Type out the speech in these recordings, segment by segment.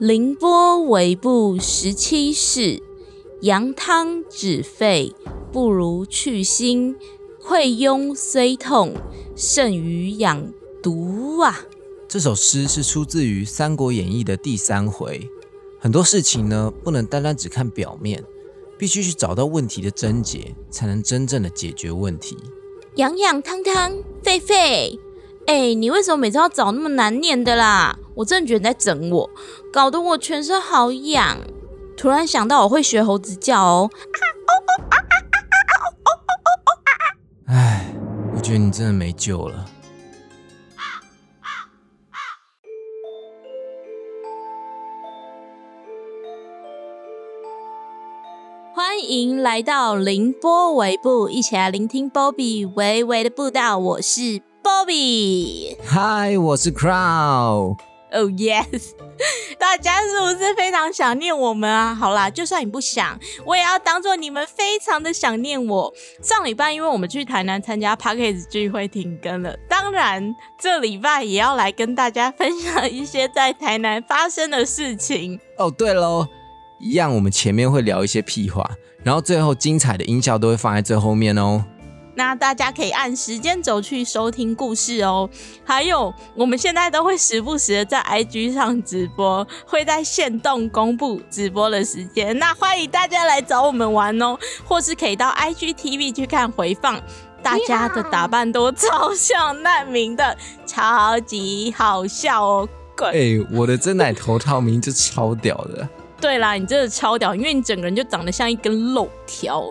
凌波微步十七世，羊汤止沸，不如去腥。溃痈虽痛，胜于养毒啊！这首诗是出自于《三国演义》的第三回。很多事情呢，不能单单只看表面，必须去找到问题的症结，才能真正的解决问题。养养汤汤，沸沸。哎，你为什么每次要找那么难念的啦？我真的觉得你在整我，搞得我全身好痒。突然想到我会学猴子叫哦。哎，我觉得你真的没救了。欢迎来到凌波微步，一起来聆听 Bobby 微微的步道。我是。Bobby，嗨，我是 Crow。Oh yes，大家是不是非常想念我们啊？好啦，就算你不想，我也要当做你们非常的想念我。上礼拜因为我们去台南参加 Parkes 聚会停更了，当然这礼拜也要来跟大家分享一些在台南发生的事情。哦，对喽，一样，我们前面会聊一些屁话，然后最后精彩的音效都会放在最后面哦。那大家可以按时间轴去收听故事哦。还有，我们现在都会时不时的在 IG 上直播，会在线动公布直播的时间。那欢迎大家来找我们玩哦，或是可以到 IGTV 去看回放。大家的打扮都超像难民的，超级好笑哦！哎，我的真奶头套名就超屌的。对啦，你真的超屌，因为你整个人就长得像一根肉条。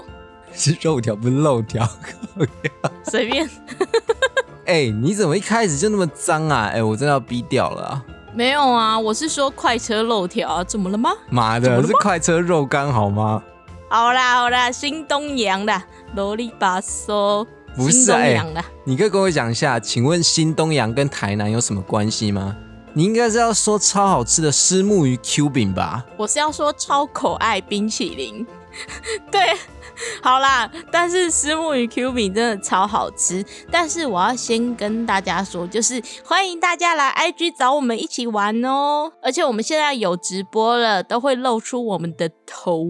是肉条，不是漏条。随便。哎，你怎么一开始就那么脏啊？哎，我真的要逼掉了。没有啊，我是说快车肉条，怎么了吗？妈的，是快车肉干好吗？好啦好啦，新东阳的啰里吧嗦。不是哎，你可以跟我讲一下，请问新东阳跟台南有什么关系吗？你应该是要说超好吃的虱目鱼 Q 饼吧？我是要说超可爱冰淇淋。对。好啦，但是石木鱼 Q 饼真的超好吃。但是我要先跟大家说，就是欢迎大家来 IG 找我们一起玩哦。而且我们现在有直播了，都会露出我们的头，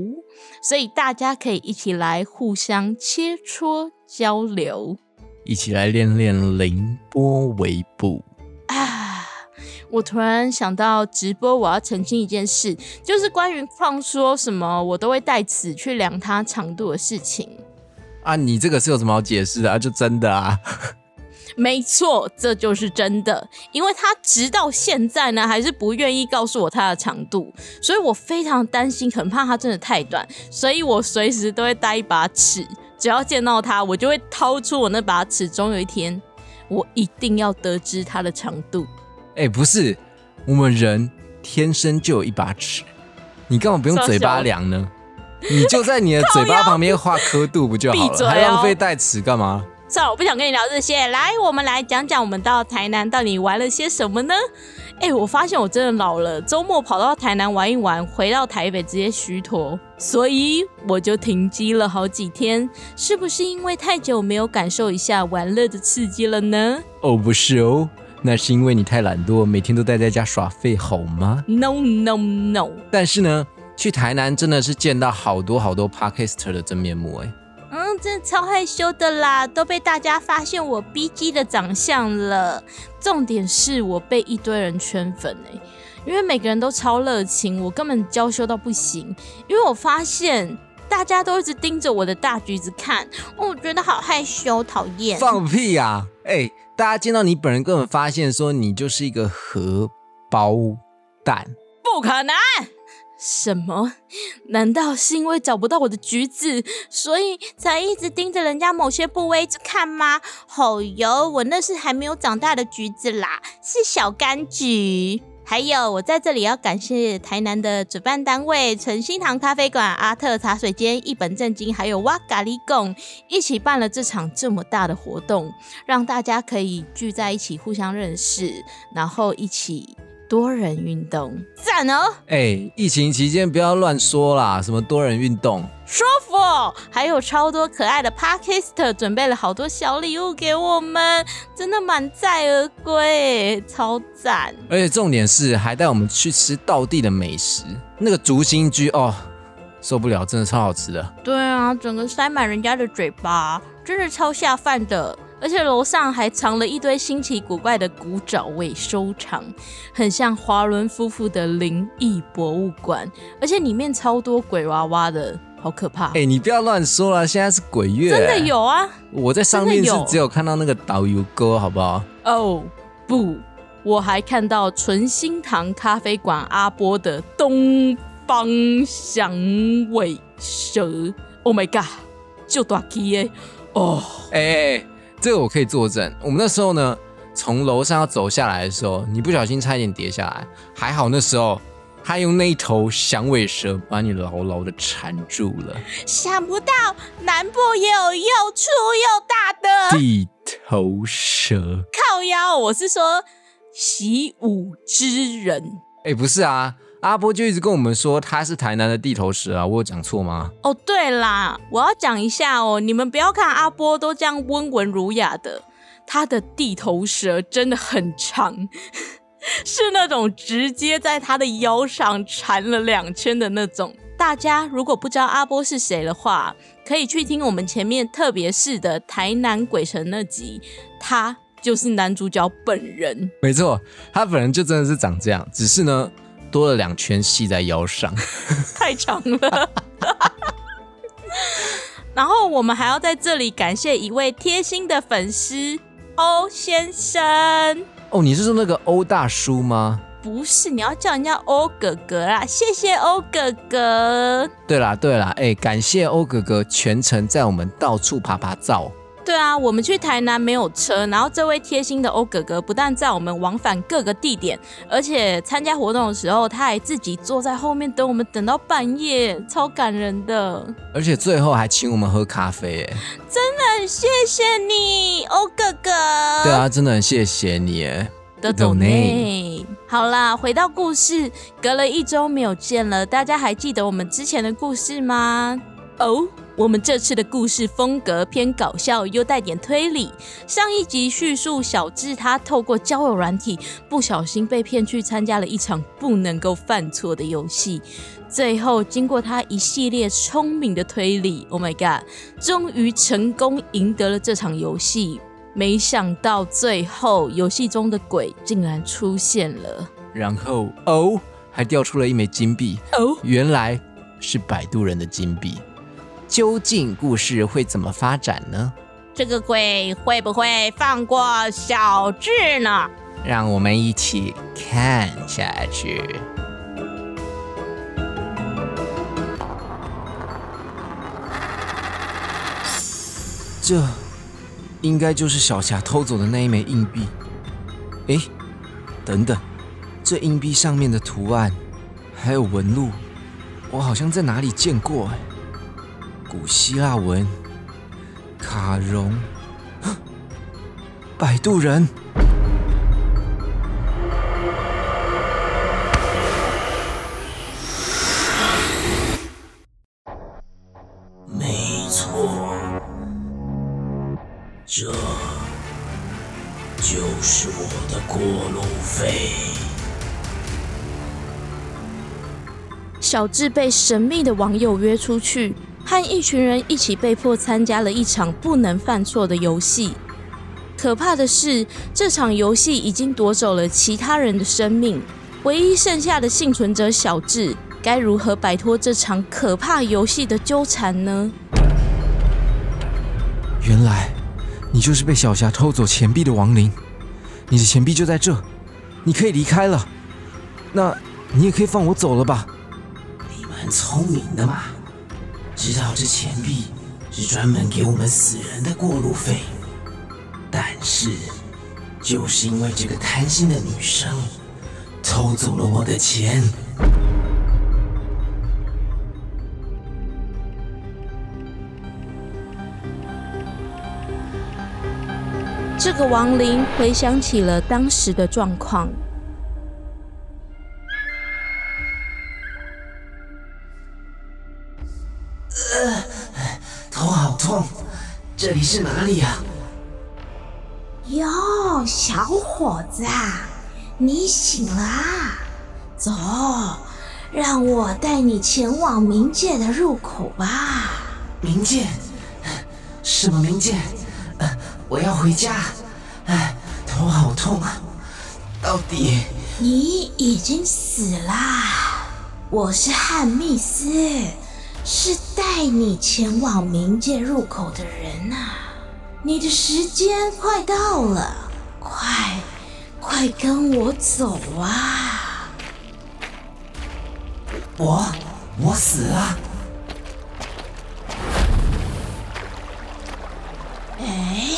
所以大家可以一起来互相切磋交流，一起来练练凌波微步。我突然想到直播，我要澄清一件事，就是关于放说什么我都会带尺去量它长度的事情啊！你这个是有什么好解释的啊？就真的啊？没错，这就是真的，因为他直到现在呢，还是不愿意告诉我它的长度，所以我非常担心，很怕它真的太短，所以我随时都会带一把尺，只要见到它，我就会掏出我那把尺，总有一天，我一定要得知它的长度。哎，不是，我们人天生就有一把尺，你干嘛不用嘴巴量呢？你就在你的 嘴巴旁边画刻度不就好了？还浪费带尺干嘛？算了，我不想跟你聊这些。来，我们来讲讲我们到台南到底玩了些什么呢？哎，我发现我真的老了，周末跑到台南玩一玩，回到台北直接虚脱，所以我就停机了好几天。是不是因为太久没有感受一下玩乐的刺激了呢？哦，不是哦。那是因为你太懒惰，每天都待在家耍废，好吗？No No No！但是呢，去台南真的是见到好多好多 Podcaster 的真面目哎。嗯，真的超害羞的啦，都被大家发现我 B G 的长相了。重点是我被一堆人圈粉哎，因为每个人都超热情，我根本娇羞到不行。因为我发现大家都一直盯着我的大橘子看，我觉得好害羞，讨厌。放屁呀！哎。大家见到你本人，根本发现说你就是一个荷包蛋，不可能！什么？难道是因为找不到我的橘子，所以才一直盯着人家某些部位一直看吗？好哟，我那是还没有长大的橘子啦，是小柑橘。还有，我在这里要感谢台南的主办单位诚心堂咖啡馆、阿特茶水间、一本正经，还有哇咖喱贡一起办了这场这么大的活动，让大家可以聚在一起互相认识，然后一起多人运动，赞哦！哎，疫情期间不要乱说啦，什么多人运动，舒服。错，还有超多可爱的 Podcast 准备了好多小礼物给我们，真的满载而归，超赞！而且重点是还带我们去吃道地的美食，那个竹心居哦，受不了，真的超好吃的。对啊，整个塞满人家的嘴巴，真的超下饭的。而且楼上还藏了一堆新奇古怪的古早味收藏，很像华伦夫妇的灵异博物馆，而且里面超多鬼娃娃的，好可怕！哎，你不要乱说了，现在是鬼月，真的有啊！我在上面是只有看到那个导游哥，好不好？哦不，我还看到纯心堂咖啡馆阿波的东方响尾蛇，Oh my god，就大 K 耶！哦，哎。这个我可以作证。我们那时候呢，从楼上要走下来的时候，你不小心差一点跌下来，还好那时候他用那一头响尾蛇把你牢牢的缠住了。想不到南部也有又粗又大的地头蛇。靠腰，我是说习武之人。哎，不是啊。阿波就一直跟我们说他是台南的地头蛇啊，我有讲错吗？哦，对啦，我要讲一下哦，你们不要看阿波都这样温文儒雅的，他的地头蛇真的很长，是那种直接在他的腰上缠了两圈的那种。大家如果不知道阿波是谁的话，可以去听我们前面特别是的台南鬼城那集，他就是男主角本人。没错，他本人就真的是长这样，只是呢。多了两圈系在腰上，太长了。然后我们还要在这里感谢一位贴心的粉丝欧先生。哦，你是说那个欧大叔吗？不是，你要叫人家欧哥哥啦。谢谢欧哥哥。对啦对啦，哎，感谢欧哥哥全程在我们到处爬爬照。对啊，我们去台南没有车，然后这位贴心的欧哥哥不但在我们往返各个地点，而且参加活动的时候，他还自己坐在后面等我们，等到半夜，超感人的。而且最后还请我们喝咖啡，哎，真的很谢谢你，欧哥哥。对啊，真的很谢谢你，哎。的懂内。好啦，回到故事，隔了一周没有见了，大家还记得我们之前的故事吗？哦。我们这次的故事风格偏搞笑，又带点推理。上一集叙述小智他透过交友软体，不小心被骗去参加了一场不能够犯错的游戏。最后经过他一系列聪明的推理，Oh my god，终于成功赢得了这场游戏。没想到最后游戏中的鬼竟然出现了，然后哦，还掉出了一枚金币哦，原来是摆渡人的金币。究竟故事会怎么发展呢？这个鬼会不会放过小智呢？让我们一起看下去。这应该就是小霞偷走的那一枚硬币。哎，等等，这硬币上面的图案还有纹路，我好像在哪里见过哎。古希腊文，卡戎，摆渡人。小智被神秘的网友约出去。和一群人一起被迫参加了一场不能犯错的游戏。可怕的是，这场游戏已经夺走了其他人的生命。唯一剩下的幸存者小智，该如何摆脱这场可怕游戏的纠缠呢？原来，你就是被小霞偷走钱币的亡灵。你的钱币就在这，你可以离开了。那你也可以放我走了吧？很聪明的嘛。知道这钱币是专门给我们死人的过路费，但是就是因为这个贪心的女生偷走了我的钱，这个亡灵回想起了当时的状况。这里是哪里啊？哟，小伙子啊，你醒了啊！走，让我带你前往冥界的入口吧。冥界？什么冥界？呃，我要回家。哎，头好痛啊！到底？你已经死了！我是汉密斯，是带你前往冥界入口的人呐。你的时间快到了，快，快跟我走啊！我，我死了。哎，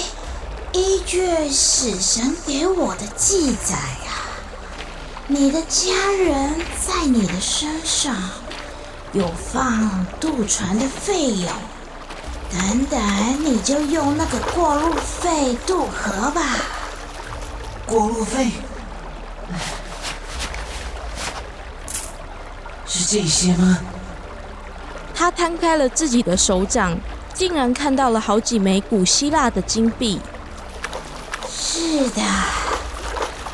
依据死神给我的记载啊，你的家人在你的身上有放渡船的费用。等等，你就用那个过路费渡河吧。过路费？是这些吗？他摊开了自己的手掌，竟然看到了好几枚古希腊的金币。是的，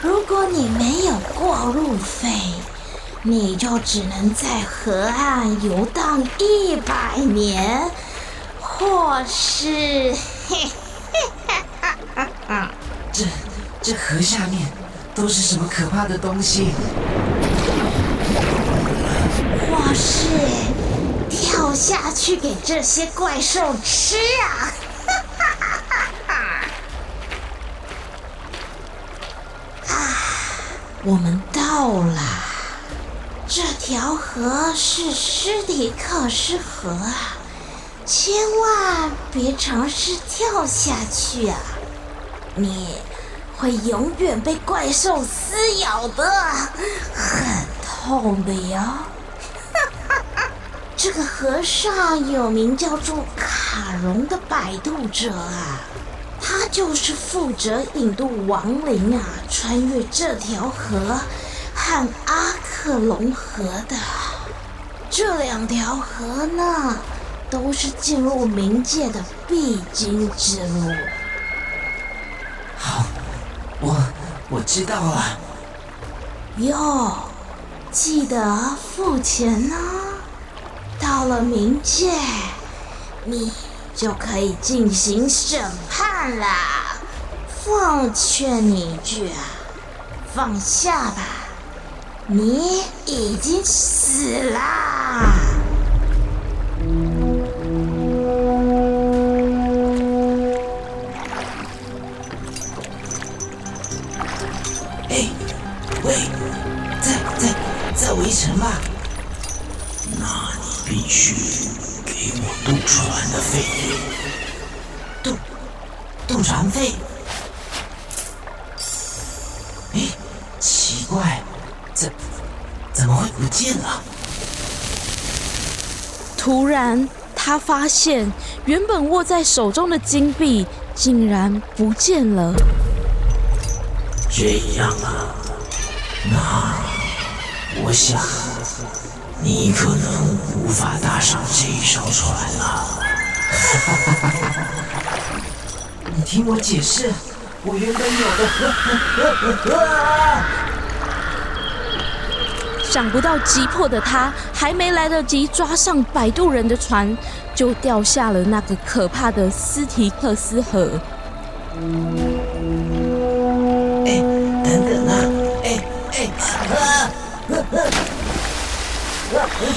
如果你没有过路费，你就只能在河岸游荡一百年。或是，这这河下面都是什么可怕的东西？或是跳下去给这些怪兽吃啊！啊，我们到了，这条河是施迪克斯河啊。千万别尝试跳下去啊！你会永远被怪兽撕咬的，很痛的哟。这个河上有名叫做卡戎的摆渡者啊，他就是负责引渡亡灵啊穿越这条河和阿克隆河的。这两条河呢？都是进入冥界的必经之路。好，我我知道了。哟，记得付钱呢。到了冥界，你就可以进行审判了。奉劝你一句啊，放下吧，你已经死啦。回城吧，那你必须给我渡船的费用。渡渡船费？哎，奇怪，怎么会不见了？突然，他发现原本握在手中的金币竟然不见了。这样啊，那。我想，你可能无法搭上这一艘船了。你听我解释，我原本有的。想不到急迫的他，还没来得及抓上摆渡人的船，就掉下了那个可怕的斯提克斯河。哎，等等啊！哎哎。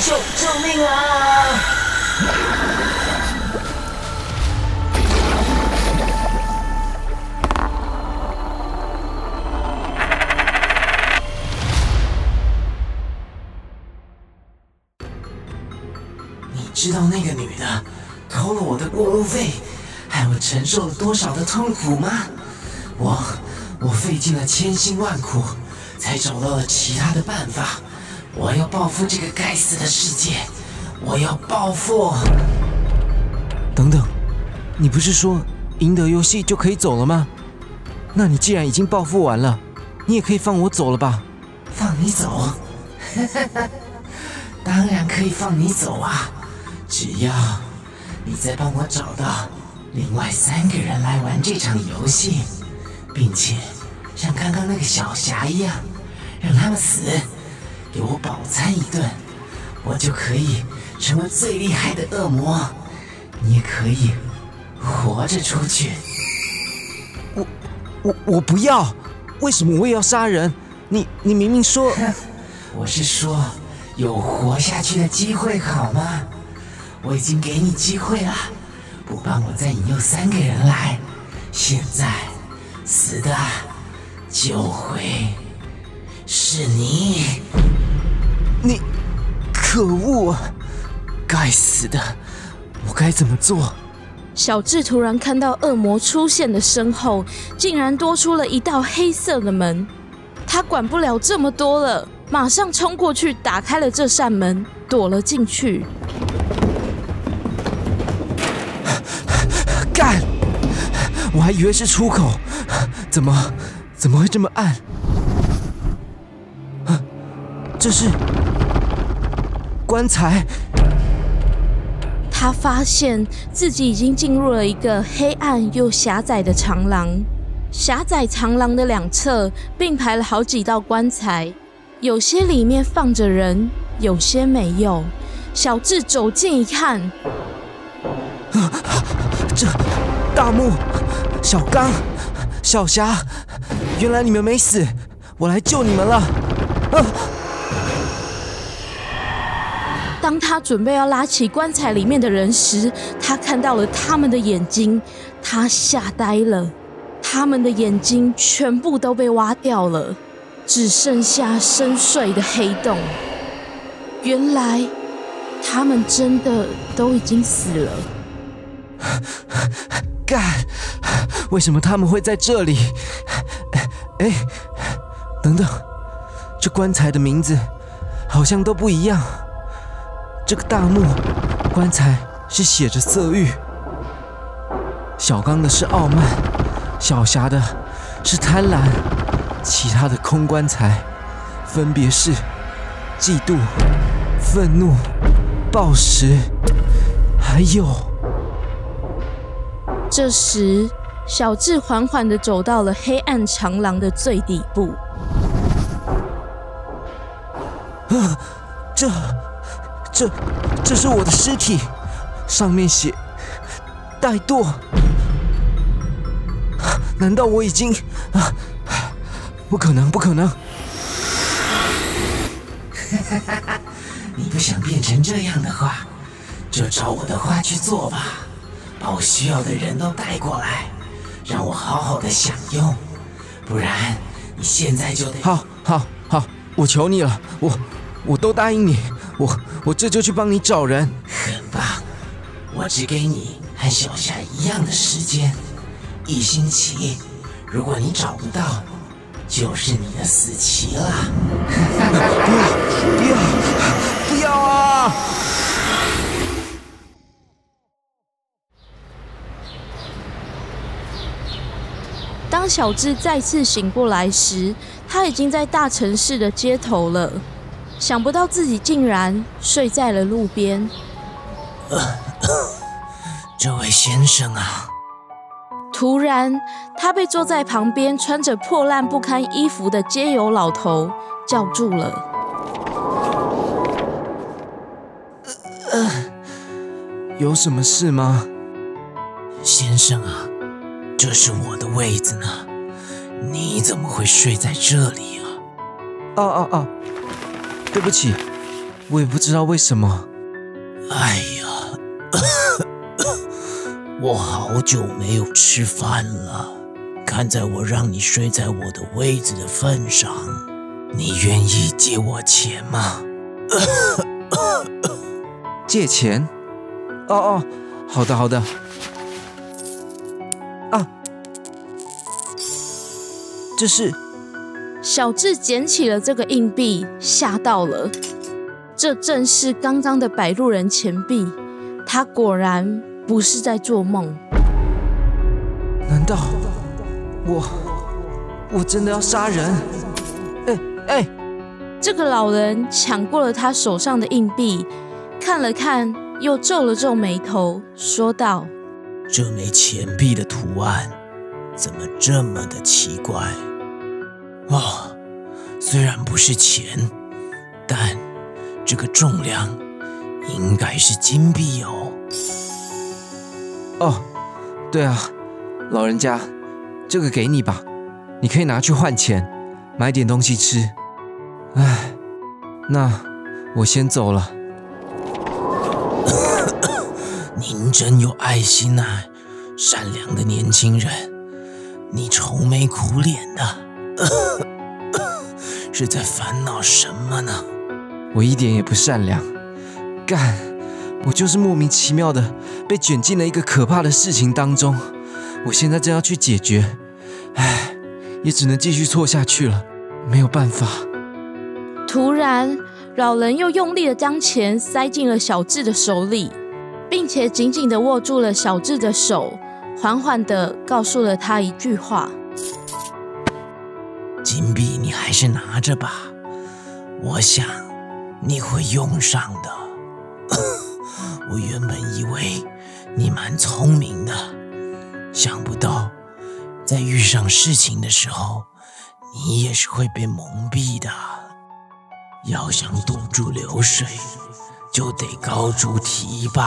救救命啊！知道那个女的偷了我的过路费，害我承受了多少的痛苦吗？我我费尽了千辛万苦。才找到了其他的办法。我要报复这个该死的世界！我要报复！等等，你不是说赢得游戏就可以走了吗？那你既然已经报复完了，你也可以放我走了吧？放你走？当然可以放你走啊！只要你再帮我找到另外三个人来玩这场游戏，并且像刚刚那个小霞一样，让他们死，给我饱餐一顿，我就可以成为最厉害的恶魔，你也可以活着出去。我我我不要！为什么我也要杀人？你你明明说，我是说有活下去的机会，好吗？我已经给你机会了，不帮我再引诱三个人来，现在死的就会是你。你可恶！该死的！我该怎么做？小智突然看到恶魔出现的身后，竟然多出了一道黑色的门。他管不了这么多了，马上冲过去打开了这扇门，躲了进去。我还以为是出口，怎么怎么会这么暗？这是棺材。他发现自己已经进入了一个黑暗又狭窄的长廊。狭窄长廊的两侧并排了好几道棺材，有些里面放着人，有些没有。小智走近一看，啊这大木、小刚、小霞，原来你们没死，我来救你们了。当他准备要拉起棺材里面的人时，他看到了他们的眼睛，他吓呆了。他们的眼睛全部都被挖掉了，只剩下深邃的黑洞。原来他们真的都已经死了。干！为什么他们会在这里？哎，等等，这棺材的名字好像都不一样。这个大墓棺材是写着色欲，小刚的是傲慢。小霞的是贪婪，其他的空棺材分别是嫉妒、愤怒、暴食，还有。这时，小智缓缓的走到了黑暗长廊的最底部。啊，这、这、这是我的尸体，上面写怠惰。难道我已经啊？不可能，不可能！你不想变成这样的话，就照我的话去做吧。把我需要的人都带过来，让我好好的享用。不然，你现在就得……好，好，好，我求你了，我，我都答应你，我，我这就去帮你找人。很棒，我只给你和小夏一样的时间。一星期，如果你找不到，就是你的死期了。不要，不要，不要啊！当小智再次醒过来时，他已经在大城市的街头了。想不到自己竟然睡在了路边。这位先生啊。突然，他被坐在旁边、穿着破烂不堪衣服的街友老头叫住了。呃，有什么事吗，先生啊？这是我的位子呢，你怎么会睡在这里啊？啊啊啊，对不起，我也不知道为什么。哎呀！我好久没有吃饭了，看在我让你睡在我的位子的份上，你愿意借我钱吗？借钱？哦哦，好的好的。啊，这是小智捡起了这个硬币，吓到了。这正是刚刚的摆渡人钱币，他果然。不是在做梦？难道我我真的要杀人？哎哎！这个老人抢过了他手上的硬币，看了看，又皱了皱眉头，说道：“这枚钱币的图案怎么这么的奇怪？哦，虽然不是钱，但这个重量应该是金币哦。哦，对啊，老人家，这个给你吧，你可以拿去换钱，买点东西吃。唉，那我先走了。您真有爱心呐，善良的年轻人，你愁眉苦脸的。是在烦恼什么呢？我一点也不善良，干，我就是莫名其妙的被卷进了一个可怕的事情当中。我现在正要去解决，唉，也只能继续错下去了，没有办法。突然，老人又用力的将钱塞进了小智的手里，并且紧紧的握住了小智的手，缓缓的告诉了他一句话。金币你还是拿着吧，我想你会用上的。我原本以为你蛮聪明的，想不到在遇上事情的时候，你也是会被蒙蔽的。要想堵住流水，就得高筑堤坝；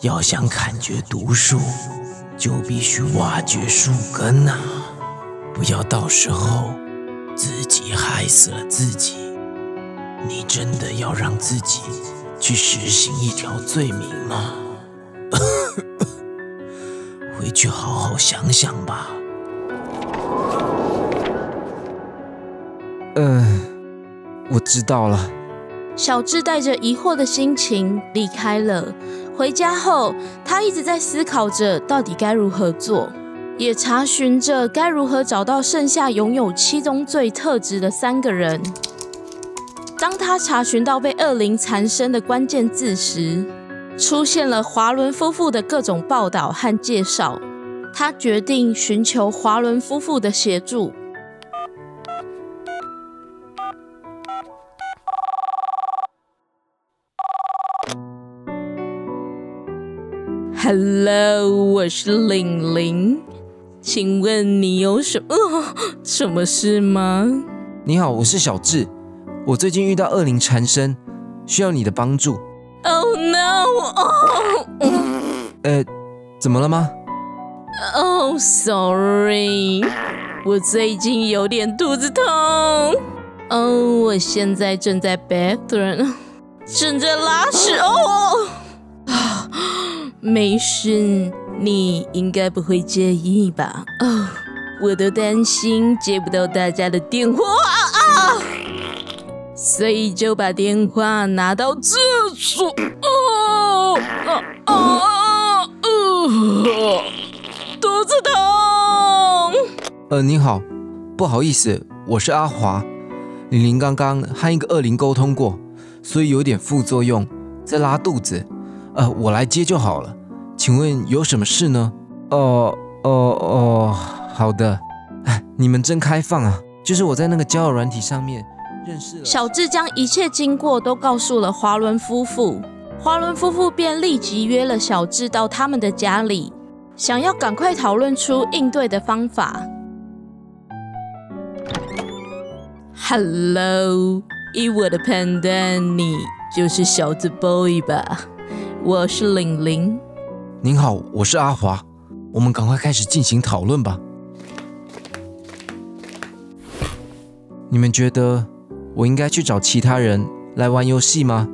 要想砍绝毒树，就必须挖掘树根呐。不要到时候自己害死了自己。你真的要让自己去实行一条罪名吗？回去好好想想吧。嗯，我知道了。小智带着疑惑的心情离开了。回家后，他一直在思考着到底该如何做。也查询着该如何找到剩下拥有七宗罪特质的三个人。当他查询到被恶灵缠身的关键字时，出现了华伦夫妇的各种报道和介绍。他决定寻求华伦夫妇的协助。Hello，我是玲玲。请问你有什么什么事吗？你好，我是小智。我最近遇到恶灵缠身，需要你的帮助。Oh no！呃，怎么了吗？Oh sorry，我最近有点肚子痛。哦，我现在正在 bathroom，正在拉屎哦。啊，没事。你应该不会介意吧？哦，我都担心接不到大家的电话啊，所以就把电话拿到厕所。哦，啊啊，肚子痛。呃，你好，不好意思，我是阿华。玲玲刚刚和一个恶灵沟通过，所以有点副作用，在拉肚子。呃，我来接就好了。请问有什么事呢？哦哦哦，好的。哎，你们真开放啊！就是我在那个交友软体上面认识了小智，将一切经过都告诉了华伦夫妇。华伦夫妇便立即约了小智到他们的家里，想要赶快讨论出应对的方法。Hello，以我的判断，你就是小子 boy 吧？我是玲玲。您好，我是阿华，我们赶快开始进行讨论吧。你们觉得我应该去找其他人来玩游戏吗？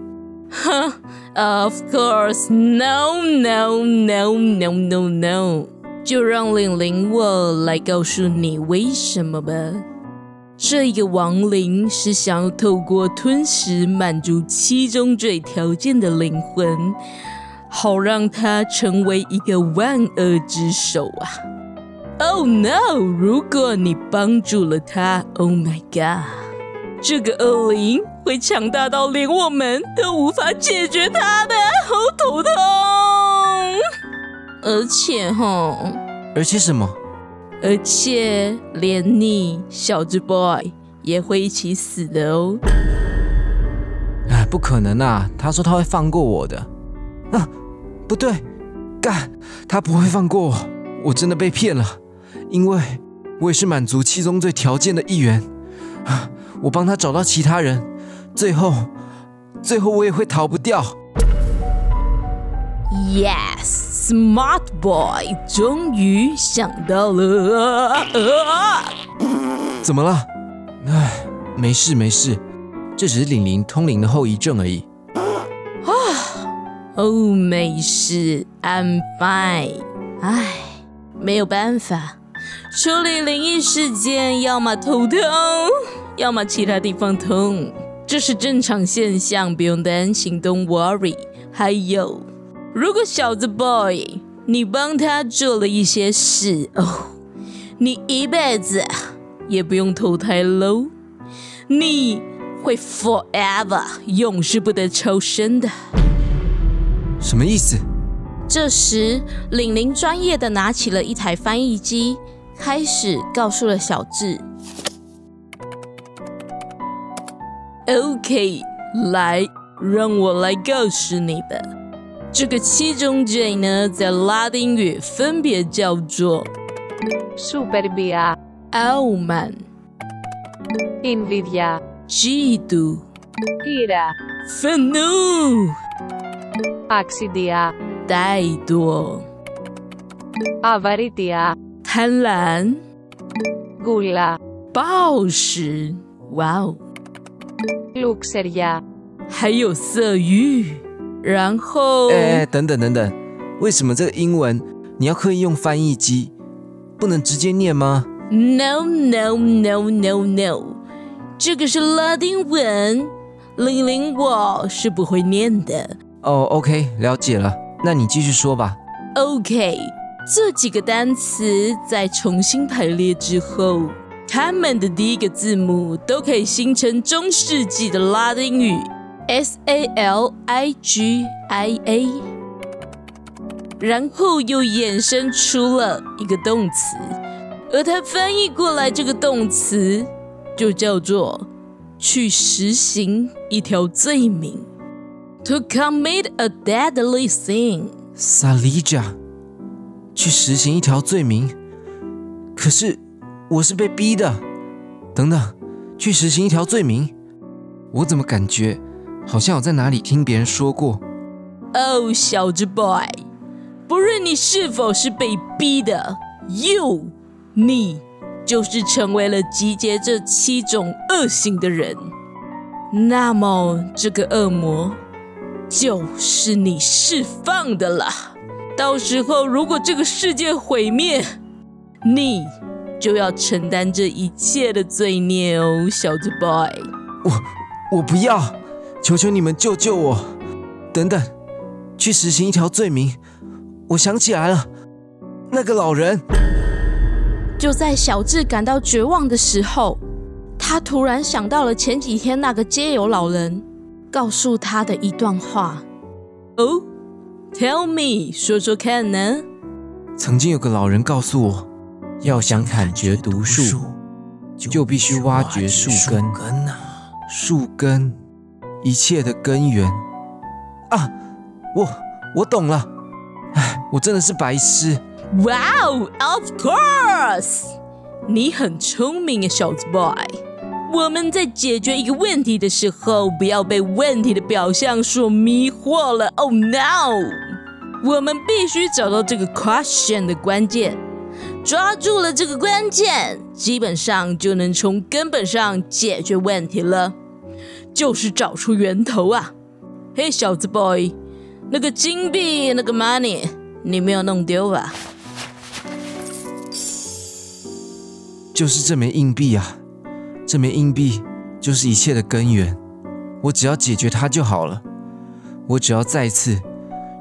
哼，Of course, no, no, no, no, no, no。就让玲玲我来告诉你为什么吧。这个亡灵是想要透过吞食满足七宗罪条件的灵魂。好让他成为一个万恶之首啊！Oh no！如果你帮助了他，Oh my god！这个恶灵会强大到连我们都无法解决他的，好头痛！而且哈，而且什么？而且连你小智 boy 也会一起死的哦！哎，不可能啊！他说他会放过我的。啊，不对，干，他不会放过我，我真的被骗了，因为我也是满足七宗罪条件的一员。我帮他找到其他人，最后，最后我也会逃不掉。Yes, smart boy，终于想到了。啊怎么了？唉，没事没事，这只是领灵通灵的后遗症而已。啊，哦，没事，I'm fine。唉，没有办法，处理灵异事件，要么头痛，要么其他地方痛，这是正常现象，不用担心，Don't worry。还有，如果小子 boy，你帮他做了一些事哦，你一辈子也不用投胎喽，你会 forever 永世不得超生的。什么意思？这时，玲玲专业的拿起了一台翻译机，开始告诉了小智：“OK，来，让我来告诉你吧。这个七宗罪呢，在拉丁语分别叫做 superbia, 傲慢、invidia, 嫉妒、ira, 愤怒、axidia, 怠惰、avaritia, 贪婪、gula, 暴食。wow！！luxuria，还有色欲，然后哎哎，等等等等，为什么这个英文你要刻意用翻译机，不能直接念吗？no no no no no，这个是拉丁文，玲玲我是不会念的。哦，OK，了解了，那你继续说吧。OK，这几个单词在重新排列之后，它们的第一个字母都可以形成中世纪的拉丁语 S A L I G I A，然后又衍生出了一个动词，而它翻译过来这个动词就叫做去实行一条罪名，to commit a deadly sin。萨利加，去实行一条罪名，可是我是被逼的。等等，去实行一条罪名，我怎么感觉好像有在哪里听别人说过？哦，小子 boy，不论你是否是被逼的，you，你就是成为了集结这七种恶行的人。那么这个恶魔就是你释放的了。到时候如果这个世界毁灭，你就要承担这一切的罪孽哦，小子 boy。我我不要，求求你们救救我！等等，去实行一条罪名。我想起来了，那个老人。就在小智感到绝望的时候，他突然想到了前几天那个街友老人告诉他的一段话。哦，Tell me，说说看呢？曾经有个老人告诉我，要想砍绝毒树，就必须挖掘树根。根呐、树根，一切的根源。啊，我我懂了。唉，我真的是白痴。Wow，of course，你很聪明啊，小子 boy。我们在解决一个问题的时候，不要被问题的表象所迷惑了。Oh no！我们必须找到这个 question 的关键，抓住了这个关键，基本上就能从根本上解决问题了，就是找出源头啊。嘿，小子 boy，那个金币，那个 money，你没有弄丢吧？就是这枚硬币啊，这枚硬币就是一切的根源。我只要解决它就好了。我只要再次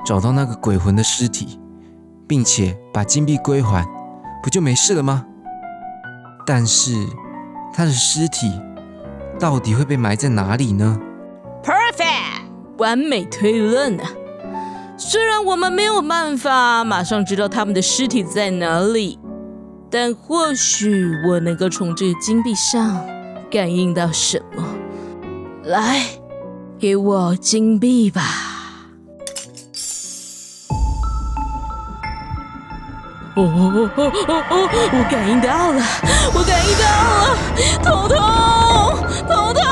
找到那个鬼魂的尸体，并且把金币归还，不就没事了吗？但是他的尸体到底会被埋在哪里呢？Perfect，完美推论啊！虽然我们没有办法马上知道他们的尸体在哪里，但或许我能够从这个金币上感应到什么。来，给我金币吧。哦哦哦哦哦！我感应到了，我感应到了，头痛，头痛！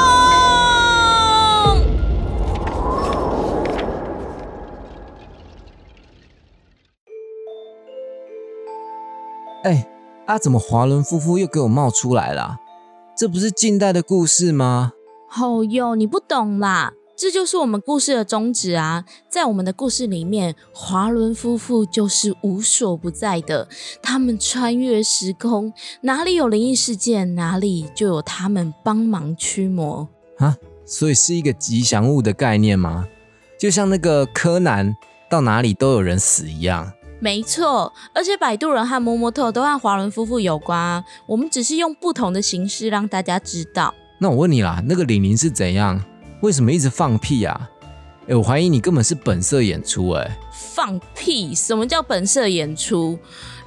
哎，啊，怎么华伦夫妇又给我冒出来了？这不是近代的故事吗？哦哟，你不懂啦，这就是我们故事的宗旨啊！在我们的故事里面，华伦夫妇就是无所不在的，他们穿越时空，哪里有灵异事件，哪里就有他们帮忙驱魔。啊，所以是一个吉祥物的概念吗？就像那个柯南，到哪里都有人死一样。没错，而且摆渡人和摸摸特都和华伦夫妇有关啊。我们只是用不同的形式让大家知道。那我问你啦，那个玲玲是怎样？为什么一直放屁啊？哎，我怀疑你根本是本色演出哎。放屁？什么叫本色演出？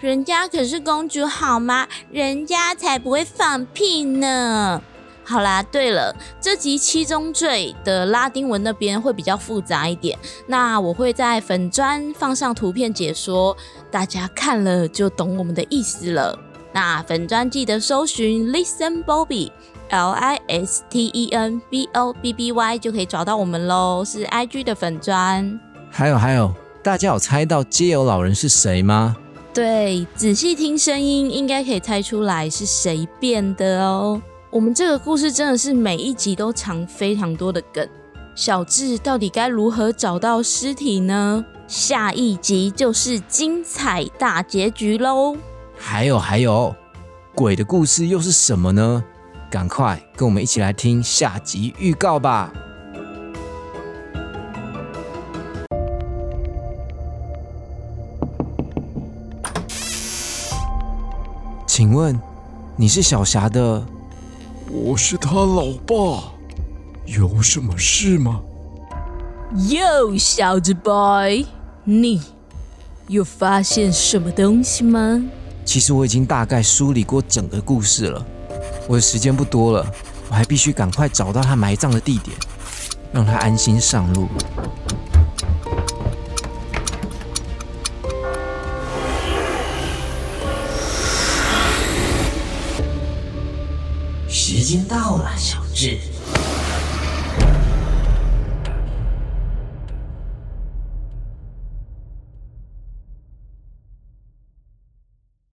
人家可是公主好吗？人家才不会放屁呢。好啦，对了，这集七宗罪的拉丁文那边会比较复杂一点，那我会在粉砖放上图片解说，大家看了就懂我们的意思了。那粉砖记得搜寻 Listen Bobby Bobby，L I S T E N B O B B Y 就可以找到我们喽，是 I G 的粉砖。还有还有，大家有猜到街友老人是谁吗？对，仔细听声音，应该可以猜出来是谁变的哦。我们这个故事真的是每一集都藏非常多的梗，小智到底该如何找到尸体呢？下一集就是精彩大结局喽！还有还有，鬼的故事又是什么呢？赶快跟我们一起来听下集预告吧！请问你是小霞的？我是他老爸，有什么事吗？哟，小子 boy，你有发现什么东西吗？其实我已经大概梳理过整个故事了，我的时间不多了，我还必须赶快找到他埋葬的地点，让他安心上路。时间到了，小智，